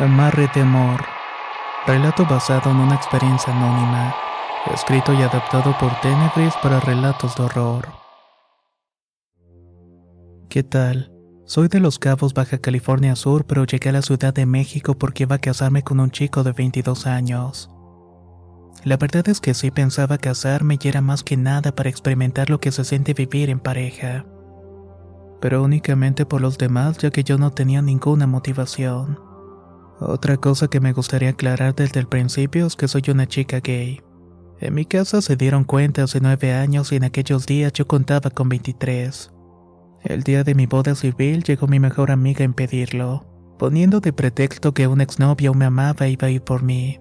Amarre de amor. Relato basado en una experiencia anónima. Escrito y adaptado por Tenebris para relatos de horror. ¿Qué tal? Soy de Los Cabos, Baja California Sur, pero llegué a la Ciudad de México porque iba a casarme con un chico de 22 años. La verdad es que sí pensaba casarme y era más que nada para experimentar lo que se siente vivir en pareja. Pero únicamente por los demás, ya que yo no tenía ninguna motivación. Otra cosa que me gustaría aclarar desde el principio es que soy una chica gay. En mi casa se dieron cuenta hace nueve años y en aquellos días yo contaba con 23. El día de mi boda civil llegó mi mejor amiga a impedirlo, poniendo de pretexto que una exnovia me amaba e iba a ir por mí.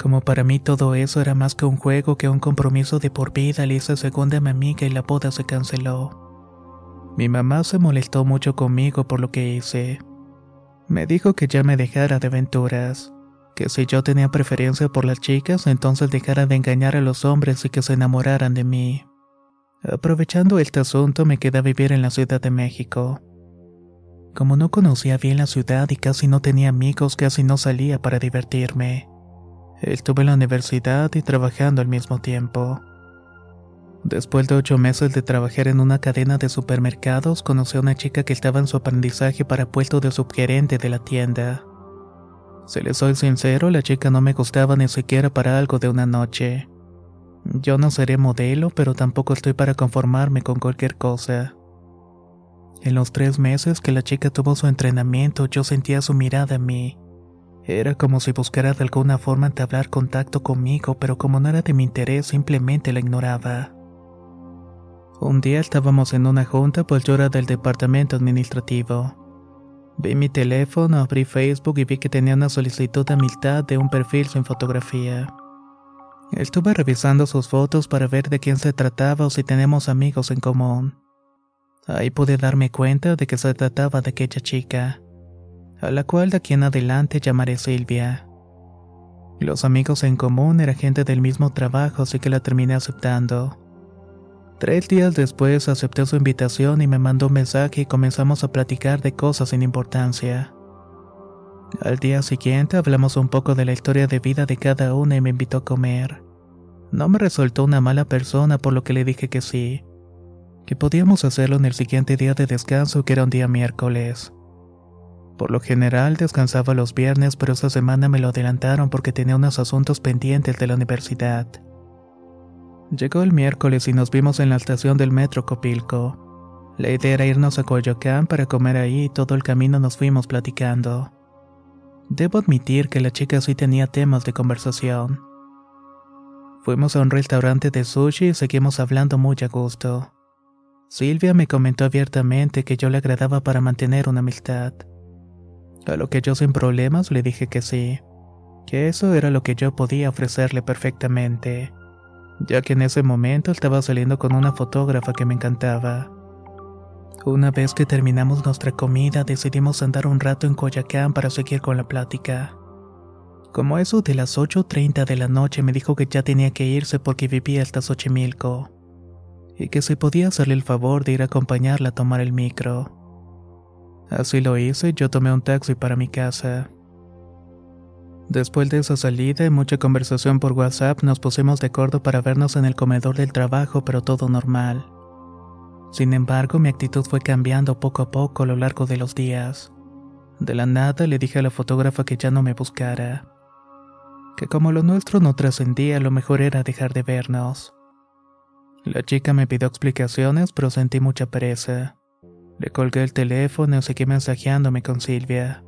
Como para mí todo eso era más que un juego que un compromiso de por vida, le hice segunda a mi amiga y la boda se canceló. Mi mamá se molestó mucho conmigo por lo que hice. Me dijo que ya me dejara de aventuras, que si yo tenía preferencia por las chicas, entonces dejara de engañar a los hombres y que se enamoraran de mí. Aprovechando este asunto me quedé a vivir en la Ciudad de México. Como no conocía bien la ciudad y casi no tenía amigos, casi no salía para divertirme. Estuve en la universidad y trabajando al mismo tiempo. Después de ocho meses de trabajar en una cadena de supermercados, conocí a una chica que estaba en su aprendizaje para puesto de subgerente de la tienda. Si les soy sincero, la chica no me gustaba ni siquiera para algo de una noche. Yo no seré modelo, pero tampoco estoy para conformarme con cualquier cosa. En los tres meses que la chica tuvo su entrenamiento, yo sentía su mirada en mí. Era como si buscara de alguna forma entablar contacto conmigo, pero como no era de mi interés, simplemente la ignoraba. Un día estábamos en una junta, pues yo del departamento administrativo. Vi mi teléfono, abrí Facebook y vi que tenía una solicitud de amistad de un perfil sin fotografía. Estuve revisando sus fotos para ver de quién se trataba o si tenemos amigos en común. Ahí pude darme cuenta de que se trataba de aquella chica, a la cual de aquí en adelante llamaré Silvia. Los amigos en común era gente del mismo trabajo, así que la terminé aceptando. Tres días después acepté su invitación y me mandó un mensaje y comenzamos a platicar de cosas sin importancia. Al día siguiente hablamos un poco de la historia de vida de cada una y me invitó a comer. No me resultó una mala persona por lo que le dije que sí, que podíamos hacerlo en el siguiente día de descanso que era un día miércoles. Por lo general descansaba los viernes, pero esa semana me lo adelantaron porque tenía unos asuntos pendientes de la universidad. Llegó el miércoles y nos vimos en la estación del metro Copilco. La idea era irnos a Coyoacán para comer ahí y todo el camino nos fuimos platicando. Debo admitir que la chica sí tenía temas de conversación. Fuimos a un restaurante de sushi y seguimos hablando muy a gusto. Silvia me comentó abiertamente que yo le agradaba para mantener una amistad. A lo que yo sin problemas le dije que sí, que eso era lo que yo podía ofrecerle perfectamente, ya que en ese momento estaba saliendo con una fotógrafa que me encantaba. Una vez que terminamos nuestra comida, decidimos andar un rato en Coyacán para seguir con la plática. Como eso de las 8.30 de la noche me dijo que ya tenía que irse porque vivía hasta Xochimilco, y que se podía hacerle el favor de ir a acompañarla a tomar el micro. Así lo hice y yo tomé un taxi para mi casa. Después de esa salida y mucha conversación por WhatsApp, nos pusimos de acuerdo para vernos en el comedor del trabajo, pero todo normal. Sin embargo, mi actitud fue cambiando poco a poco a lo largo de los días. De la nada le dije a la fotógrafa que ya no me buscara. Que como lo nuestro no trascendía, lo mejor era dejar de vernos. La chica me pidió explicaciones, pero sentí mucha pereza. Le colgué el teléfono y seguí mensajeándome con Silvia.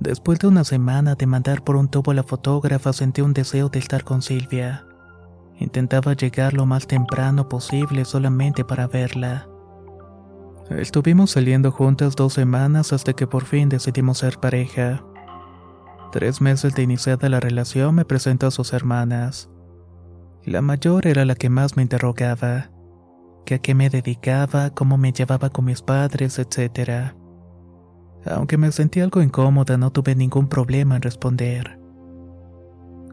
Después de una semana de mandar por un tubo a la fotógrafa, sentí un deseo de estar con Silvia. Intentaba llegar lo más temprano posible solamente para verla. Estuvimos saliendo juntas dos semanas hasta que por fin decidimos ser pareja. Tres meses de iniciada la relación me presentó a sus hermanas. La mayor era la que más me interrogaba, que a qué me dedicaba, cómo me llevaba con mis padres, etc. Aunque me sentí algo incómoda, no tuve ningún problema en responder.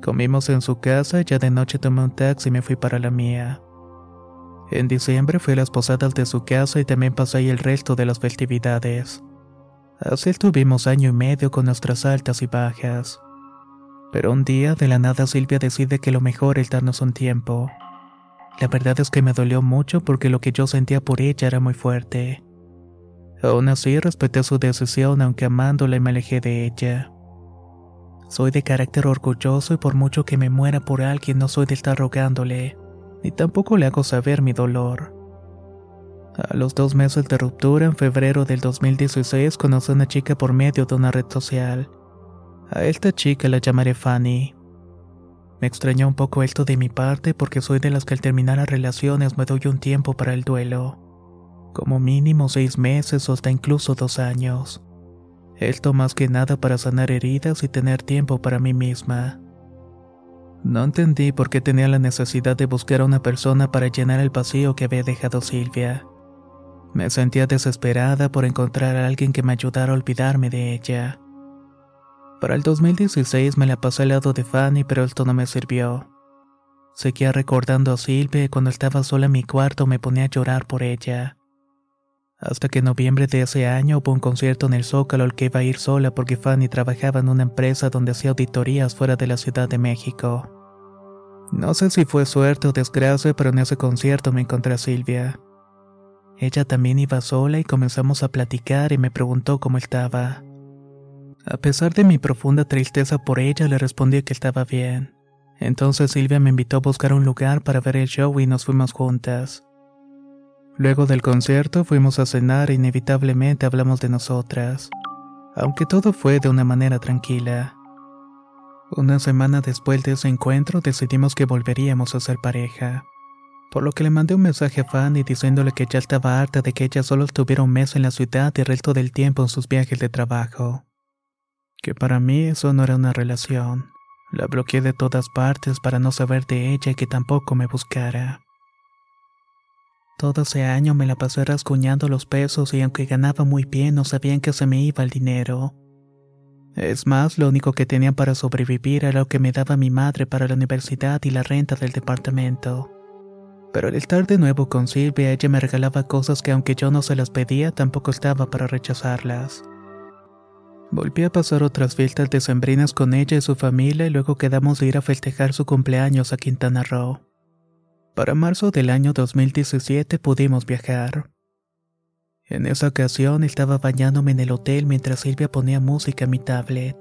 Comimos en su casa y ya de noche tomé un taxi y me fui para la mía. En diciembre fui a las posadas de su casa y también pasé ahí el resto de las festividades. Así estuvimos año y medio con nuestras altas y bajas. Pero un día de la nada Silvia decide que lo mejor es darnos un tiempo. La verdad es que me dolió mucho porque lo que yo sentía por ella era muy fuerte. Aún así respeté su decisión aunque amándola y me alejé de ella. Soy de carácter orgulloso y por mucho que me muera por alguien no soy de estar rogándole, ni tampoco le hago saber mi dolor. A los dos meses de ruptura, en febrero del 2016, conocí a una chica por medio de una red social. A esta chica la llamaré Fanny. Me extrañó un poco esto de mi parte porque soy de las que al terminar las relaciones me doy un tiempo para el duelo. Como mínimo seis meses o hasta incluso dos años. Esto más que nada para sanar heridas y tener tiempo para mí misma. No entendí por qué tenía la necesidad de buscar a una persona para llenar el vacío que había dejado Silvia. Me sentía desesperada por encontrar a alguien que me ayudara a olvidarme de ella. Para el 2016 me la pasé al lado de Fanny, pero esto no me sirvió. Seguía recordando a Silvia y cuando estaba sola en mi cuarto me ponía a llorar por ella. Hasta que en noviembre de ese año hubo un concierto en el Zócalo al que iba a ir sola porque Fanny trabajaba en una empresa donde hacía auditorías fuera de la Ciudad de México. No sé si fue suerte o desgracia, pero en ese concierto me encontré a Silvia. Ella también iba sola y comenzamos a platicar y me preguntó cómo estaba. A pesar de mi profunda tristeza por ella, le respondí que estaba bien. Entonces Silvia me invitó a buscar un lugar para ver el show y nos fuimos juntas. Luego del concierto fuimos a cenar e inevitablemente hablamos de nosotras, aunque todo fue de una manera tranquila. Una semana después de ese encuentro decidimos que volveríamos a ser pareja por lo que le mandé un mensaje a Fanny diciéndole que ya estaba harta de que ella solo estuviera un mes en la ciudad y el resto del tiempo en sus viajes de trabajo. Que para mí eso no era una relación. La bloqueé de todas partes para no saber de ella y que tampoco me buscara. Todo ese año me la pasé rasguñando los pesos y aunque ganaba muy bien no sabían que se me iba el dinero. Es más, lo único que tenía para sobrevivir era lo que me daba mi madre para la universidad y la renta del departamento. Pero al estar de nuevo con Silvia, ella me regalaba cosas que aunque yo no se las pedía, tampoco estaba para rechazarlas. Volví a pasar otras fiestas decembrinas con ella y su familia y luego quedamos de ir a festejar su cumpleaños a Quintana Roo. Para marzo del año 2017 pudimos viajar. En esa ocasión estaba bañándome en el hotel mientras Silvia ponía música en mi tablet.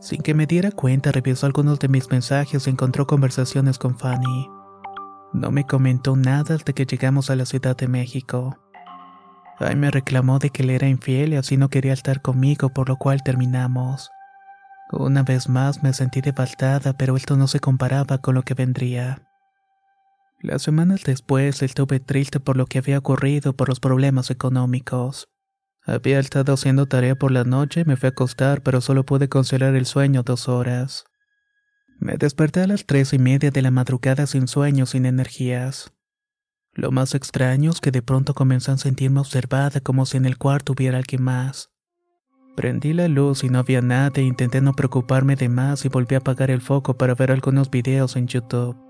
Sin que me diera cuenta, revisó algunos de mis mensajes y encontró conversaciones con Fanny. No me comentó nada hasta que llegamos a la Ciudad de México. Ay me reclamó de que le era infiel y así no quería estar conmigo, por lo cual terminamos. Una vez más me sentí devastada, pero esto no se comparaba con lo que vendría. Las semanas después estuve triste por lo que había ocurrido por los problemas económicos. Había estado haciendo tarea por la noche y me fui a acostar, pero solo pude conciliar el sueño dos horas. Me desperté a las tres y media de la madrugada sin sueños, sin energías. Lo más extraño es que de pronto comencé a sentirme observada como si en el cuarto hubiera alguien más. Prendí la luz y no había nada e intenté no preocuparme de más y volví a apagar el foco para ver algunos videos en YouTube.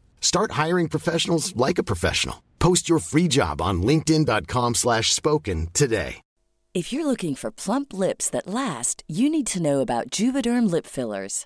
Start hiring professionals like a professional. Post your free job on linkedin.com/spoken slash spoken today. If you're looking for plump lips that last, you need to know about Juvederm lip fillers.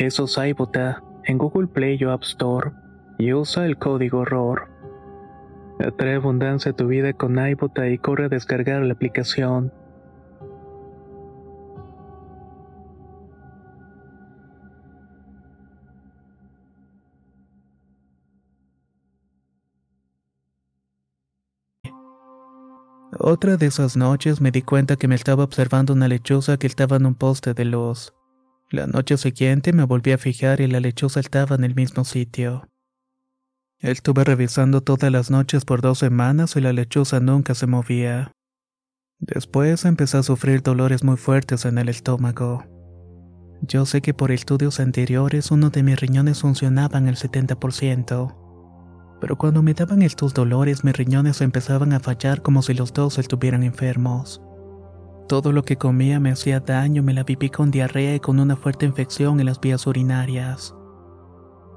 Eso es iBota en Google Play o App Store y usa el código ROR. Atrae abundancia a tu vida con iBota y corre a descargar la aplicación. Otra de esas noches me di cuenta que me estaba observando una lechuza que estaba en un poste de luz. La noche siguiente me volví a fijar y la lechuza estaba en el mismo sitio. Estuve revisando todas las noches por dos semanas y la lechuza nunca se movía. Después empecé a sufrir dolores muy fuertes en el estómago. Yo sé que por estudios anteriores uno de mis riñones funcionaba en el 70%, pero cuando me daban estos dolores mis riñones empezaban a fallar como si los dos estuvieran enfermos. Todo lo que comía me hacía daño, me la viví con diarrea y con una fuerte infección en las vías urinarias.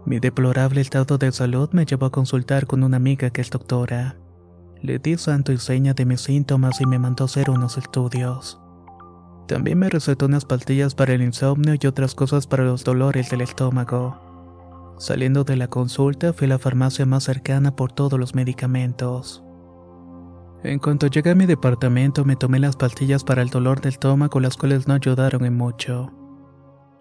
Mi deplorable estado de salud me llevó a consultar con una amiga que es doctora. Le di santo y seña de mis síntomas y me mandó hacer unos estudios. También me recetó unas pastillas para el insomnio y otras cosas para los dolores del estómago. Saliendo de la consulta fui a la farmacia más cercana por todos los medicamentos. En cuanto llegué a mi departamento me tomé las pastillas para el dolor del estómago las cuales no ayudaron en mucho.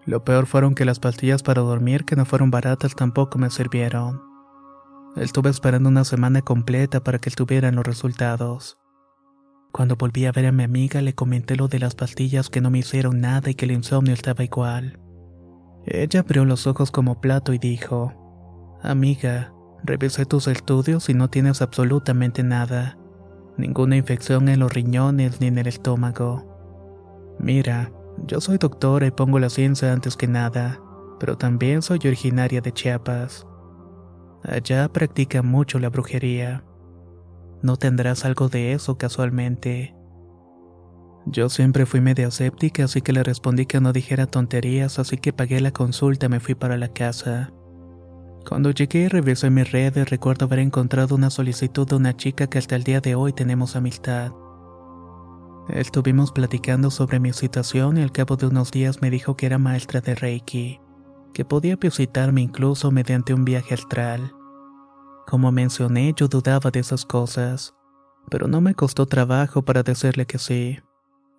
Lo peor fueron que las pastillas para dormir que no fueron baratas tampoco me sirvieron. Estuve esperando una semana completa para que estuvieran los resultados. Cuando volví a ver a mi amiga le comenté lo de las pastillas que no me hicieron nada y que el insomnio estaba igual. Ella abrió los ojos como plato y dijo, Amiga, revisé tus estudios y no tienes absolutamente nada. Ninguna infección en los riñones ni en el estómago. Mira, yo soy doctora y pongo la ciencia antes que nada, pero también soy originaria de Chiapas. Allá practican mucho la brujería. ¿No tendrás algo de eso casualmente? Yo siempre fui media escéptica, así que le respondí que no dijera tonterías, así que pagué la consulta y me fui para la casa. Cuando llegué y revisé mis redes, recuerdo haber encontrado una solicitud de una chica que hasta el día de hoy tenemos amistad. Estuvimos platicando sobre mi situación y al cabo de unos días me dijo que era maestra de Reiki, que podía visitarme incluso mediante un viaje astral. Como mencioné, yo dudaba de esas cosas, pero no me costó trabajo para decirle que sí.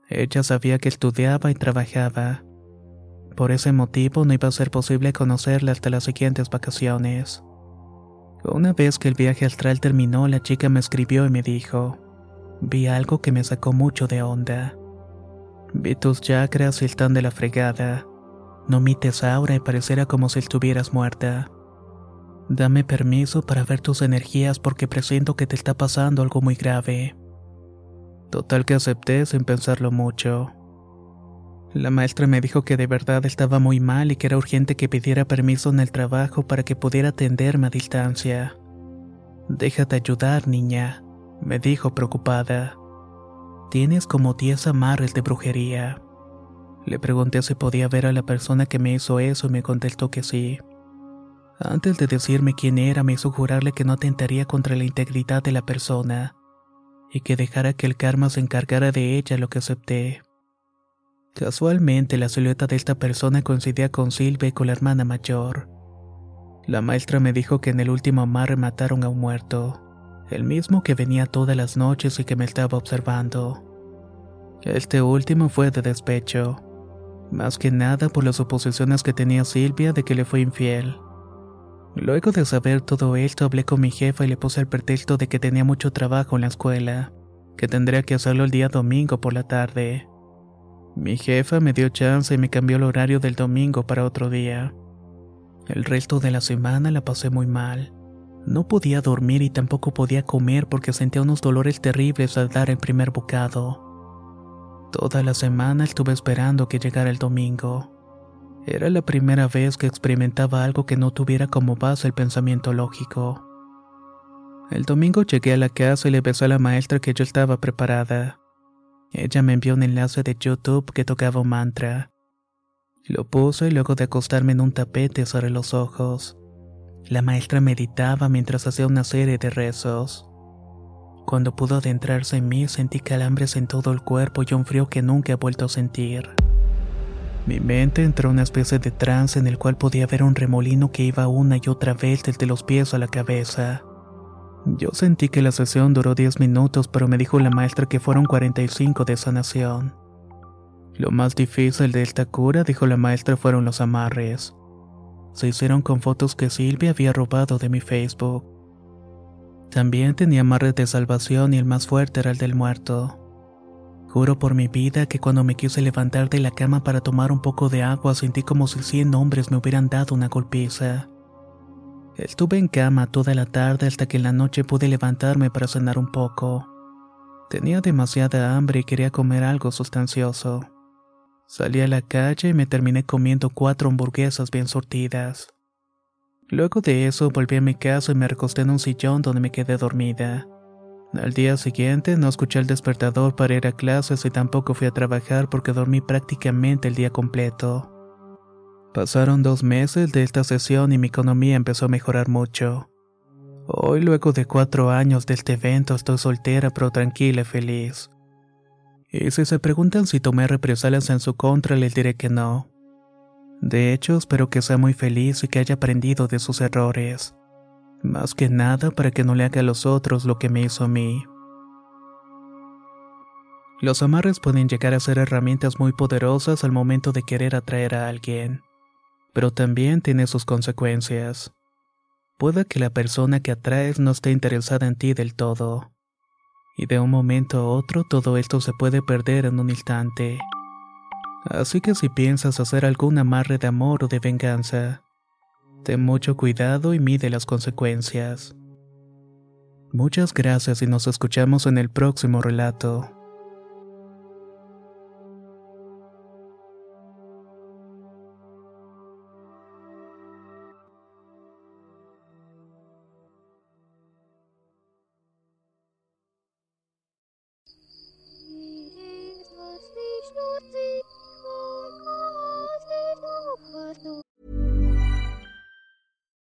Ella sabía que estudiaba y trabajaba. Por ese motivo no iba a ser posible conocerla hasta las siguientes vacaciones. Una vez que el viaje astral terminó, la chica me escribió y me dijo, vi algo que me sacó mucho de onda. Vi tus chakras y están de la fregada. No mites aura y parecerá como si estuvieras muerta. Dame permiso para ver tus energías porque presiento que te está pasando algo muy grave. Total que acepté sin pensarlo mucho. La maestra me dijo que de verdad estaba muy mal y que era urgente que pidiera permiso en el trabajo para que pudiera atenderme a distancia. Déjate ayudar, niña, me dijo preocupada. Tienes como 10 amarres de brujería. Le pregunté si podía ver a la persona que me hizo eso y me contestó que sí. Antes de decirme quién era, me hizo jurarle que no atentaría contra la integridad de la persona y que dejara que el karma se encargara de ella, lo que acepté. Casualmente, la silueta de esta persona coincidía con Silvia y con la hermana mayor. La maestra me dijo que en el último amarre mataron a un muerto, el mismo que venía todas las noches y que me estaba observando. Este último fue de despecho, más que nada por las suposiciones que tenía Silvia de que le fue infiel. Luego de saber todo esto, hablé con mi jefa y le puse el pretexto de que tenía mucho trabajo en la escuela, que tendría que hacerlo el día domingo por la tarde. Mi jefa me dio chance y me cambió el horario del domingo para otro día. El resto de la semana la pasé muy mal. No podía dormir y tampoco podía comer porque sentía unos dolores terribles al dar el primer bocado. Toda la semana estuve esperando que llegara el domingo. Era la primera vez que experimentaba algo que no tuviera como base el pensamiento lógico. El domingo llegué a la casa y le besé a la maestra que yo estaba preparada. Ella me envió un enlace de YouTube que tocaba un mantra. Lo puse y luego de acostarme en un tapete cerré los ojos. La maestra meditaba mientras hacía una serie de rezos. Cuando pudo adentrarse en mí sentí calambres en todo el cuerpo y un frío que nunca he vuelto a sentir. Mi mente entró en una especie de trance en el cual podía ver un remolino que iba una y otra vez desde los pies a la cabeza. Yo sentí que la sesión duró 10 minutos, pero me dijo la maestra que fueron 45 de sanación. Lo más difícil de esta cura, dijo la maestra, fueron los amarres. Se hicieron con fotos que Silvia había robado de mi Facebook. También tenía amarres de salvación y el más fuerte era el del muerto. Juro por mi vida que cuando me quise levantar de la cama para tomar un poco de agua sentí como si cien hombres me hubieran dado una golpiza. Estuve en cama toda la tarde hasta que en la noche pude levantarme para cenar un poco. Tenía demasiada hambre y quería comer algo sustancioso. Salí a la calle y me terminé comiendo cuatro hamburguesas bien sortidas. Luego de eso volví a mi casa y me recosté en un sillón donde me quedé dormida. Al día siguiente no escuché el despertador para ir a clases y tampoco fui a trabajar porque dormí prácticamente el día completo. Pasaron dos meses de esta sesión y mi economía empezó a mejorar mucho. Hoy, luego de cuatro años de este evento, estoy soltera pero tranquila y feliz. Y si se preguntan si tomé represalias en su contra, les diré que no. De hecho, espero que sea muy feliz y que haya aprendido de sus errores. Más que nada para que no le haga a los otros lo que me hizo a mí. Los amarres pueden llegar a ser herramientas muy poderosas al momento de querer atraer a alguien pero también tiene sus consecuencias. Puede que la persona que atraes no esté interesada en ti del todo, y de un momento a otro todo esto se puede perder en un instante. Así que si piensas hacer algún amarre de amor o de venganza, ten mucho cuidado y mide las consecuencias. Muchas gracias y nos escuchamos en el próximo relato.